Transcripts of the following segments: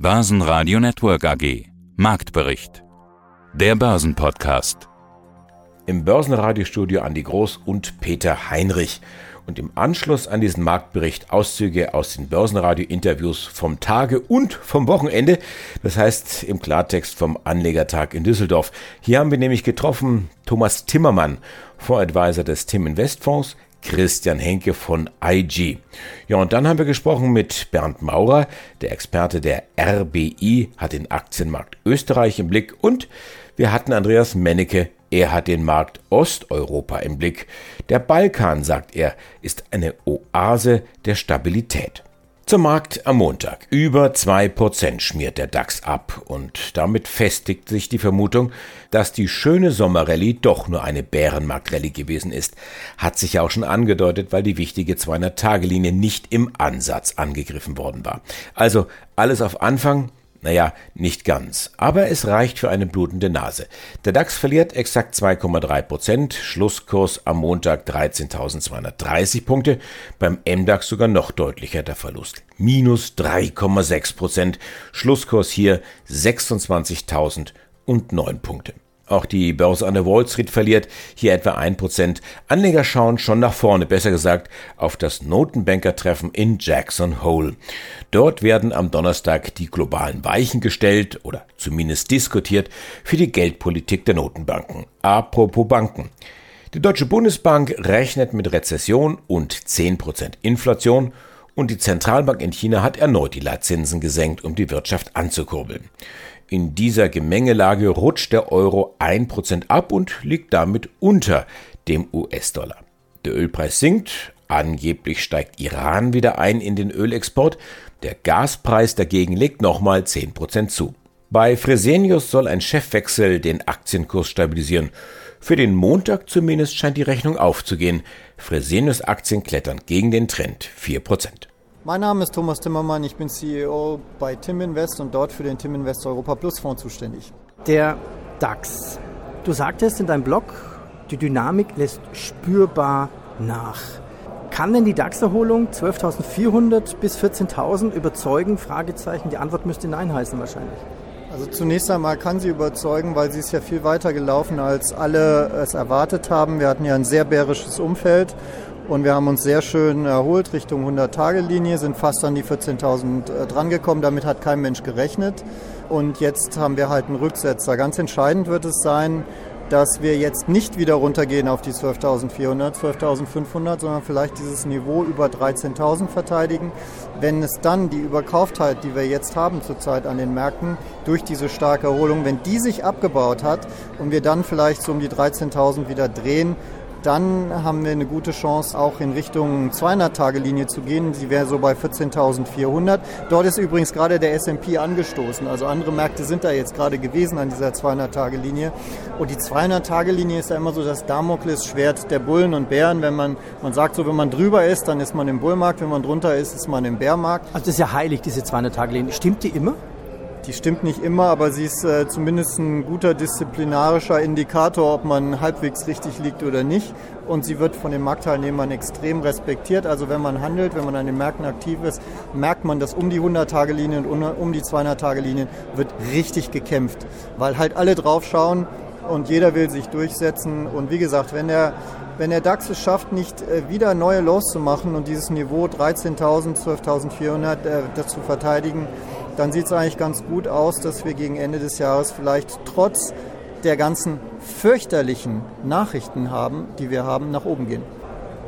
Börsenradio Network AG. Marktbericht. Der Börsenpodcast. Im Börsenradiostudio Andi Groß und Peter Heinrich. Und im Anschluss an diesen Marktbericht Auszüge aus den Börsenradio-Interviews vom Tage und vom Wochenende. Das heißt im Klartext vom Anlegertag in Düsseldorf. Hier haben wir nämlich getroffen Thomas Timmermann, Voradvisor des Tim Invest Fonds, Christian Henke von IG. Ja, und dann haben wir gesprochen mit Bernd Maurer, der Experte der RBI, hat den Aktienmarkt Österreich im Blick und wir hatten Andreas Mennecke, er hat den Markt Osteuropa im Blick. Der Balkan, sagt er, ist eine Oase der Stabilität. Zum Markt am Montag. Über 2% schmiert der DAX ab und damit festigt sich die Vermutung, dass die schöne Sommerrallye doch nur eine Bärenmarktrallye gewesen ist. Hat sich ja auch schon angedeutet, weil die wichtige 200-Tage-Linie nicht im Ansatz angegriffen worden war. Also alles auf Anfang, naja, nicht ganz, aber es reicht für eine blutende Nase. Der DAX verliert exakt 2,3 Prozent, Schlusskurs am Montag 13.230 Punkte, beim MDAX sogar noch deutlicher der Verlust. Minus 3,6 Prozent, Schlusskurs hier 26.009 Punkte. Auch die Börse an der Wall Street verliert hier etwa ein Prozent. Anleger schauen schon nach vorne, besser gesagt auf das Notenbankertreffen in Jackson Hole. Dort werden am Donnerstag die globalen Weichen gestellt oder zumindest diskutiert für die Geldpolitik der Notenbanken. Apropos Banken. Die Deutsche Bundesbank rechnet mit Rezession und 10% Inflation und die Zentralbank in China hat erneut die Leitzinsen gesenkt, um die Wirtschaft anzukurbeln. In dieser Gemengelage rutscht der Euro 1% ab und liegt damit unter dem US-Dollar. Der Ölpreis sinkt, angeblich steigt Iran wieder ein in den Ölexport, der Gaspreis dagegen legt nochmal 10% zu. Bei Fresenius soll ein Chefwechsel den Aktienkurs stabilisieren. Für den Montag zumindest scheint die Rechnung aufzugehen. Fresenius Aktien klettern gegen den Trend 4%. Mein Name ist Thomas Timmermann, ich bin CEO bei Tim Invest und dort für den Tim Invest Europa Plus Fonds zuständig. Der DAX. Du sagtest in deinem Blog, die Dynamik lässt spürbar nach. Kann denn die DAX-Erholung 12.400 bis 14.000 überzeugen? Fragezeichen. Die Antwort müsste Nein heißen wahrscheinlich. Also zunächst einmal kann sie überzeugen, weil sie ist ja viel weiter gelaufen, als alle es erwartet haben. Wir hatten ja ein sehr bärisches Umfeld und wir haben uns sehr schön erholt Richtung 100-Tage-Linie, sind fast an die 14.000 äh, drangekommen. Damit hat kein Mensch gerechnet. Und jetzt haben wir halt einen Rücksetzer. Ganz entscheidend wird es sein, dass wir jetzt nicht wieder runtergehen auf die 12.400, 12.500, sondern vielleicht dieses Niveau über 13.000 verteidigen. Wenn es dann die Überkauftheit, die wir jetzt haben zurzeit an den Märkten, durch diese starke Erholung, wenn die sich abgebaut hat und wir dann vielleicht so um die 13.000 wieder drehen, dann haben wir eine gute Chance, auch in Richtung 200-Tage-Linie zu gehen. Sie wäre so bei 14.400. Dort ist übrigens gerade der S&P angestoßen. Also andere Märkte sind da jetzt gerade gewesen an dieser 200-Tage-Linie. Und die 200-Tage-Linie ist ja immer so das Damoklesschwert der Bullen und Bären. Wenn man, man sagt so, wenn man drüber ist, dann ist man im Bullmarkt. Wenn man drunter ist, ist man im Bärmarkt. Also das ist ja heilig, diese 200-Tage-Linie. Stimmt die immer? Die stimmt nicht immer, aber sie ist äh, zumindest ein guter disziplinarischer Indikator, ob man halbwegs richtig liegt oder nicht. Und sie wird von den Marktteilnehmern extrem respektiert. Also wenn man handelt, wenn man an den Märkten aktiv ist, merkt man, dass um die 100-Tage-Linie und um die 200-Tage-Linie wird richtig gekämpft, weil halt alle drauf schauen und jeder will sich durchsetzen. Und wie gesagt, wenn der wenn der DAX es schafft, nicht äh, wieder neue Lows zu machen und dieses Niveau 13.000, 12.400 äh, zu verteidigen, dann sieht es eigentlich ganz gut aus, dass wir gegen Ende des Jahres vielleicht trotz der ganzen fürchterlichen Nachrichten haben, die wir haben, nach oben gehen.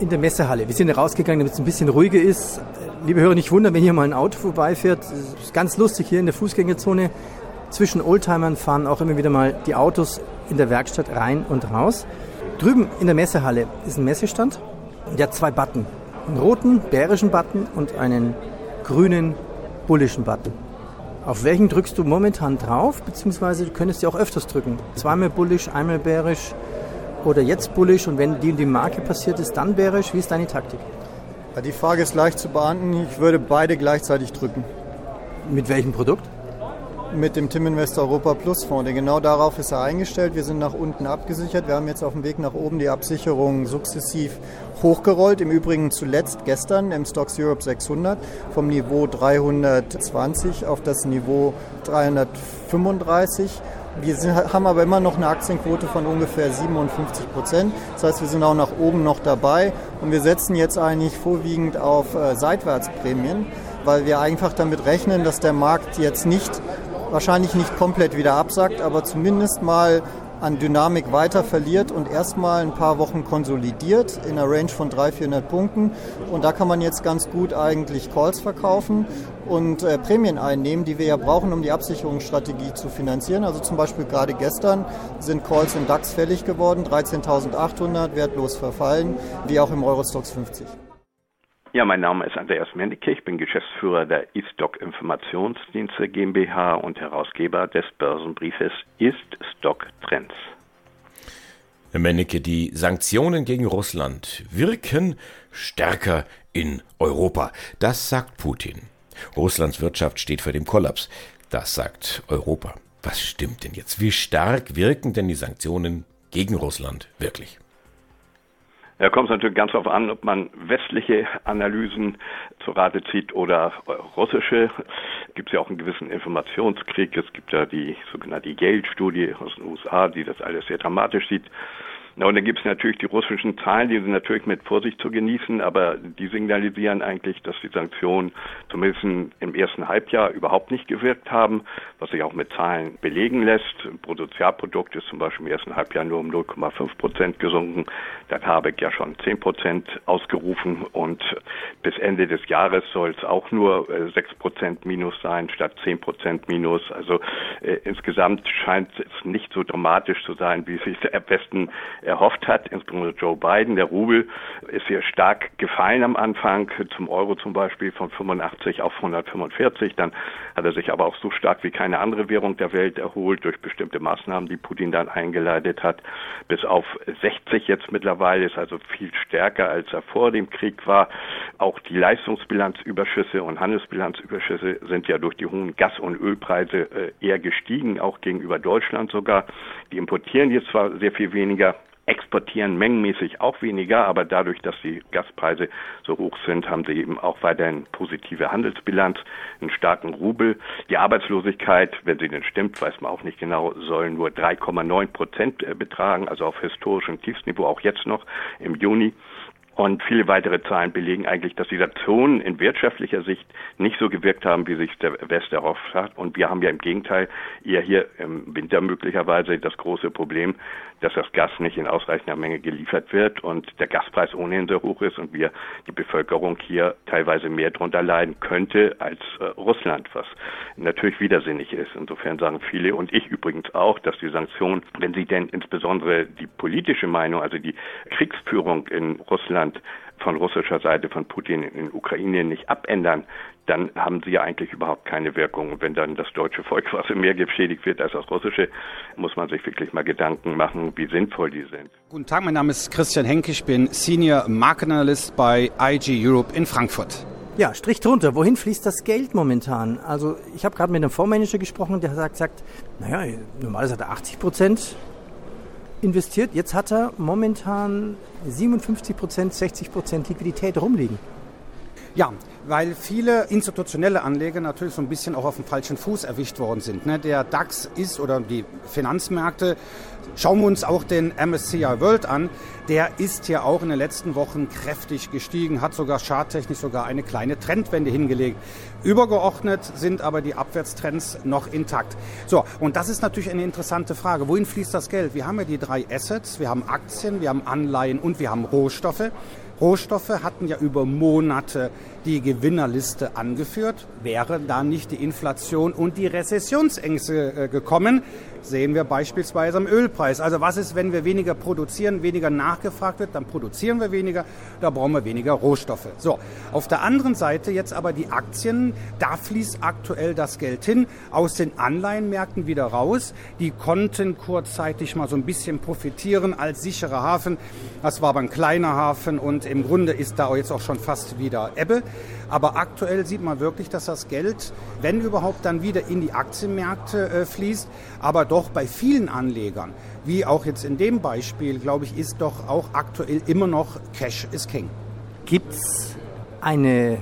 In der Messehalle. Wir sind rausgegangen, damit es ein bisschen ruhiger ist. Liebe Hörer, nicht wundern, wenn hier mal ein Auto vorbeifährt. Es ist ganz lustig hier in der Fußgängerzone. Zwischen Oldtimern fahren auch immer wieder mal die Autos in der Werkstatt rein und raus. Drüben in der Messehalle ist ein Messestand. Der hat zwei Button. Einen roten, bärischen Button und einen grünen, bullischen Button. Auf welchen drückst du momentan drauf, beziehungsweise du könntest ja auch öfters drücken. Zweimal bullisch, einmal bärisch oder jetzt bullisch und wenn die und die Marke passiert ist, dann bärisch. Wie ist deine Taktik? Die Frage ist leicht zu beantworten. Ich würde beide gleichzeitig drücken. Mit welchem Produkt? Mit dem Tim Invest Europa Plus Fonds. Denn genau darauf ist er eingestellt. Wir sind nach unten abgesichert. Wir haben jetzt auf dem Weg nach oben die Absicherung sukzessiv hochgerollt. Im Übrigen zuletzt gestern im Stocks Europe 600 vom Niveau 320 auf das Niveau 335. Wir sind, haben aber immer noch eine Aktienquote von ungefähr 57 Prozent. Das heißt, wir sind auch nach oben noch dabei und wir setzen jetzt eigentlich vorwiegend auf äh, Seitwärtsprämien, weil wir einfach damit rechnen, dass der Markt jetzt nicht, wahrscheinlich nicht komplett wieder absackt, aber zumindest mal an Dynamik weiter verliert und erstmal ein paar Wochen konsolidiert in einer Range von 300, 400 Punkten. Und da kann man jetzt ganz gut eigentlich Calls verkaufen und äh, Prämien einnehmen, die wir ja brauchen, um die Absicherungsstrategie zu finanzieren. Also zum Beispiel gerade gestern sind Calls im DAX fällig geworden, 13.800 wertlos verfallen, wie auch im Eurostox 50. Ja, mein Name ist Andreas Mennecke. Ich bin Geschäftsführer der eStock Informationsdienste GmbH und Herausgeber des Börsenbriefes Ist Stock Trends. Herr Mennecke, die Sanktionen gegen Russland wirken stärker in Europa. Das sagt Putin. Russlands Wirtschaft steht vor dem Kollaps. Das sagt Europa. Was stimmt denn jetzt? Wie stark wirken denn die Sanktionen gegen Russland wirklich? Da kommt es natürlich ganz darauf an, ob man westliche Analysen zu Rate zieht oder russische. Gibt ja auch einen gewissen Informationskrieg. Es gibt ja die sogenannte Yale-Studie aus den USA, die das alles sehr dramatisch sieht. Na, und dann gibt es natürlich die russischen Zahlen, die sind natürlich mit Vorsicht zu genießen, aber die signalisieren eigentlich, dass die Sanktionen zumindest im ersten Halbjahr überhaupt nicht gewirkt haben, was sich auch mit Zahlen belegen lässt. Bruttosozialprodukt ist zum Beispiel im ersten Halbjahr nur um 0,5 Prozent gesunken. Habe ich ja schon 10 Prozent ausgerufen und bis Ende des Jahres soll es auch nur äh, 6 Prozent Minus sein statt 10 Prozent Minus. Also äh, insgesamt scheint es nicht so dramatisch zu sein, wie sich der Westen erhofft hat, insbesondere Joe Biden. Der Rubel ist hier stark gefallen am Anfang, zum Euro zum Beispiel von 85 auf 145. Dann hat er sich aber auch so stark wie keine andere Währung der Welt erholt durch bestimmte Maßnahmen, die Putin dann eingeleitet hat. Bis auf 60 jetzt mittlerweile ist also viel stärker, als er vor dem Krieg war. Auch die Leistungsbilanzüberschüsse und Handelsbilanzüberschüsse sind ja durch die hohen Gas- und Ölpreise äh, eher gestiegen, auch gegenüber Deutschland sogar. Die importieren jetzt zwar sehr viel weniger, exportieren mengenmäßig auch weniger, aber dadurch, dass die Gaspreise so hoch sind, haben sie eben auch weiterhin positive Handelsbilanz, einen starken Rubel. Die Arbeitslosigkeit, wenn sie denn stimmt, weiß man auch nicht genau, soll nur 3,9 Prozent äh, betragen, also auf historischem Tiefsniveau, auch jetzt noch im Juni. Und viele weitere Zahlen belegen eigentlich, dass die Sanktionen in wirtschaftlicher Sicht nicht so gewirkt haben, wie sich der West erhofft hat. Und wir haben ja im Gegenteil eher hier im Winter möglicherweise das große Problem, dass das Gas nicht in ausreichender Menge geliefert wird und der Gaspreis ohnehin sehr hoch ist und wir die Bevölkerung hier teilweise mehr drunter leiden könnte als äh, Russland, was natürlich widersinnig ist. Insofern sagen viele und ich übrigens auch, dass die Sanktionen, wenn sie denn insbesondere die politische Meinung, also die Kriegsführung in Russland von russischer Seite von Putin in Ukraine nicht abändern, dann haben sie ja eigentlich überhaupt keine Wirkung. Und wenn dann das deutsche Volk was mehr geschädigt wird als das russische, muss man sich wirklich mal Gedanken machen, wie sinnvoll die sind. Guten Tag, mein Name ist Christian Henke, ich bin Senior Market Analyst bei IG Europe in Frankfurt. Ja, Strich drunter. Wohin fließt das Geld momentan? Also ich habe gerade mit einem Fondsmanager gesprochen, der sagt, sagt, naja, normalerweise hat er 80 Prozent investiert. Jetzt hat er momentan 57 Prozent, 60 Prozent Liquidität rumliegen. Ja, weil viele institutionelle Anleger natürlich so ein bisschen auch auf dem falschen Fuß erwischt worden sind. Ne? Der DAX ist oder die Finanzmärkte, schauen wir uns auch den MSCI World an, der ist ja auch in den letzten Wochen kräftig gestiegen, hat sogar charttechnisch sogar eine kleine Trendwende hingelegt. Übergeordnet sind aber die Abwärtstrends noch intakt. So, und das ist natürlich eine interessante Frage. Wohin fließt das Geld? Wir haben ja die drei Assets, wir haben Aktien, wir haben Anleihen und wir haben Rohstoffe. Rohstoffe hatten ja über Monate die Gewinnerliste angeführt. Wäre da nicht die Inflation und die Rezessionsängste äh, gekommen, sehen wir beispielsweise am Ölpreis. Also was ist, wenn wir weniger produzieren, weniger nachgefragt wird, dann produzieren wir weniger, da brauchen wir weniger Rohstoffe. So, auf der anderen Seite jetzt aber die Aktien, da fließt aktuell das Geld hin, aus den Anleihenmärkten wieder raus. Die konnten kurzzeitig mal so ein bisschen profitieren als sicherer Hafen. Das war aber ein kleiner Hafen und im Grunde ist da jetzt auch schon fast wieder Ebbe. Aber aktuell sieht man wirklich, dass das Geld, wenn überhaupt, dann wieder in die Aktienmärkte äh, fließt. Aber doch bei vielen Anlegern, wie auch jetzt in dem Beispiel, glaube ich, ist doch auch aktuell immer noch Cash is King. Gibt es eine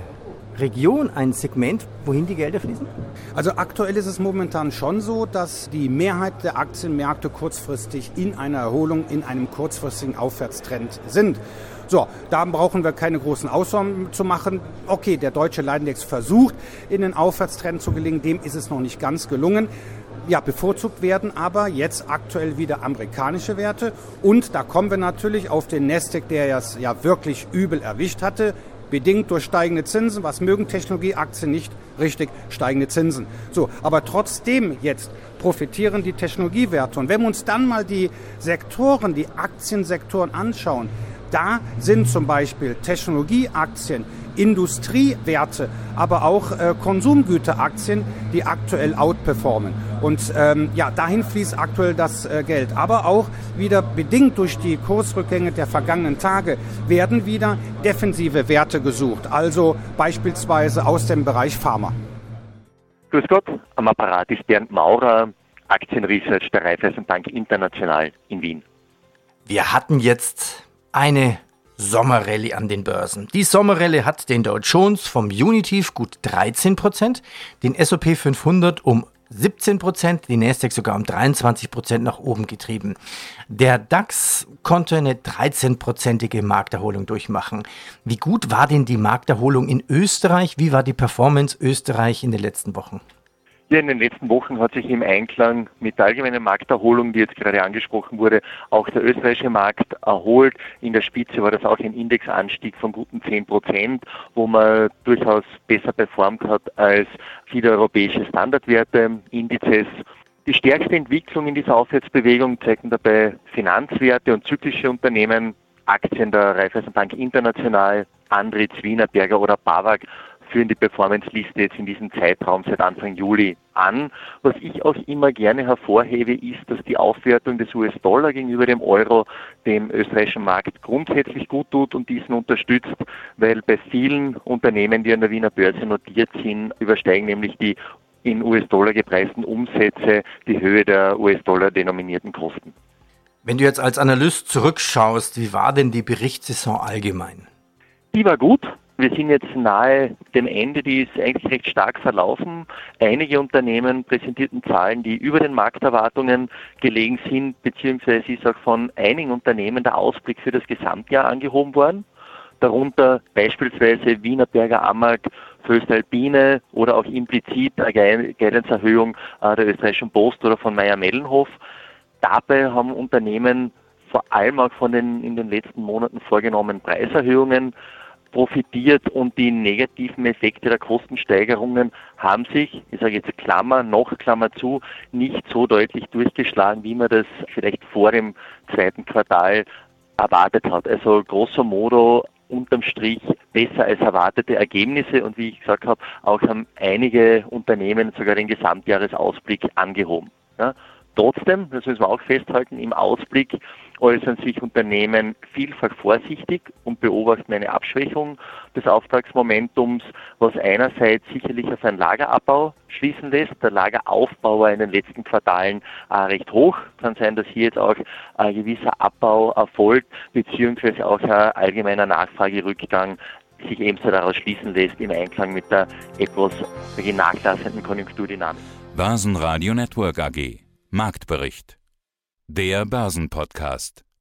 Region, ein Segment, wohin die Gelder fließen? Also aktuell ist es momentan schon so, dass die Mehrheit der Aktienmärkte kurzfristig in einer Erholung, in einem kurzfristigen Aufwärtstrend sind. So, da brauchen wir keine großen Ausnahmen zu machen. Okay, der deutsche Leitindex versucht, in den Aufwärtstrend zu gelingen. Dem ist es noch nicht ganz gelungen. Ja, bevorzugt werden aber jetzt aktuell wieder amerikanische Werte. Und da kommen wir natürlich auf den Nasdaq, der es ja wirklich übel erwischt hatte bedingt durch steigende Zinsen. Was mögen Technologieaktien nicht? Richtig, steigende Zinsen. So, aber trotzdem jetzt profitieren die Technologiewerte. Und wenn wir uns dann mal die Sektoren, die Aktiensektoren anschauen, da sind zum Beispiel Technologieaktien Industriewerte, aber auch äh, Konsumgüteraktien, die aktuell outperformen. Und ähm, ja, dahin fließt aktuell das äh, Geld. Aber auch wieder bedingt durch die Kursrückgänge der vergangenen Tage werden wieder defensive Werte gesucht. Also beispielsweise aus dem Bereich Pharma. Grüß Gott, am Apparat ist Bernd Maurer, Aktienresearch der Raiffeisenbank International in Wien. Wir hatten jetzt eine Sommerrallye an den Börsen. Die Sommerrallye hat den Dow Jones vom Unitief gut 13%, den S&P 500 um 17% die Nasdaq sogar um 23% nach oben getrieben. Der DAX konnte eine 13-prozentige Markterholung durchmachen. Wie gut war denn die Markterholung in Österreich? Wie war die Performance Österreich in den letzten Wochen? In den letzten Wochen hat sich im Einklang mit der allgemeinen Markterholung, die jetzt gerade angesprochen wurde, auch der österreichische Markt erholt. In der Spitze war das auch ein Indexanstieg von guten 10 Prozent, wo man durchaus besser performt hat als viele europäische Standardwerte, Indizes. Die stärkste Entwicklung in dieser Aufwärtsbewegung zeigen dabei Finanzwerte und zyklische Unternehmen, Aktien der Raiffeisenbank International, Andritz, Wiener, Berger oder Bavag führen die Performance-Liste jetzt in diesem Zeitraum seit Anfang Juli an. Was ich auch immer gerne hervorhebe, ist, dass die Aufwertung des US-Dollar gegenüber dem Euro dem österreichischen Markt grundsätzlich gut tut und diesen unterstützt, weil bei vielen Unternehmen, die an der Wiener Börse notiert sind, übersteigen nämlich die in US-Dollar gepreisten Umsätze die Höhe der US-Dollar denominierten Kosten. Wenn du jetzt als Analyst zurückschaust, wie war denn die Berichtssaison allgemein? Die war gut. Wir sind jetzt nahe dem Ende, die ist eigentlich recht stark verlaufen. Einige Unternehmen präsentierten Zahlen, die über den Markterwartungen gelegen sind, beziehungsweise ist auch von einigen Unternehmen der Ausblick für das Gesamtjahr angehoben worden. Darunter beispielsweise Wiener Berger Amag, Föstalpine oder auch implizit eine Guidance-Erhöhung äh, der österreichischen Post oder von Meyer-Mellenhof. Dabei haben Unternehmen vor allem auch von den in den letzten Monaten vorgenommenen Preiserhöhungen profitiert und die negativen Effekte der Kostensteigerungen haben sich, ich sage jetzt Klammer, noch Klammer zu, nicht so deutlich durchgeschlagen, wie man das vielleicht vor dem zweiten Quartal erwartet hat. Also grosso modo unterm Strich besser als erwartete Ergebnisse und wie ich gesagt habe, auch haben einige Unternehmen sogar den Gesamtjahresausblick angehoben. Ja. Trotzdem, das müssen wir auch festhalten, im Ausblick äußern sich Unternehmen vielfach vorsichtig und beobachten eine Abschwächung des Auftragsmomentums, was einerseits sicherlich auf einen Lagerabbau schließen lässt. Der Lageraufbau war in den letzten Quartalen äh, recht hoch. Kann sein, dass hier jetzt auch ein gewisser Abbau erfolgt, beziehungsweise auch ein allgemeiner Nachfragerückgang sich ebenso daraus schließen lässt im Einklang mit der etwas nachlassenden Konjunkturdynamik. Basen Radio Network AG Marktbericht. Der Börsenpodcast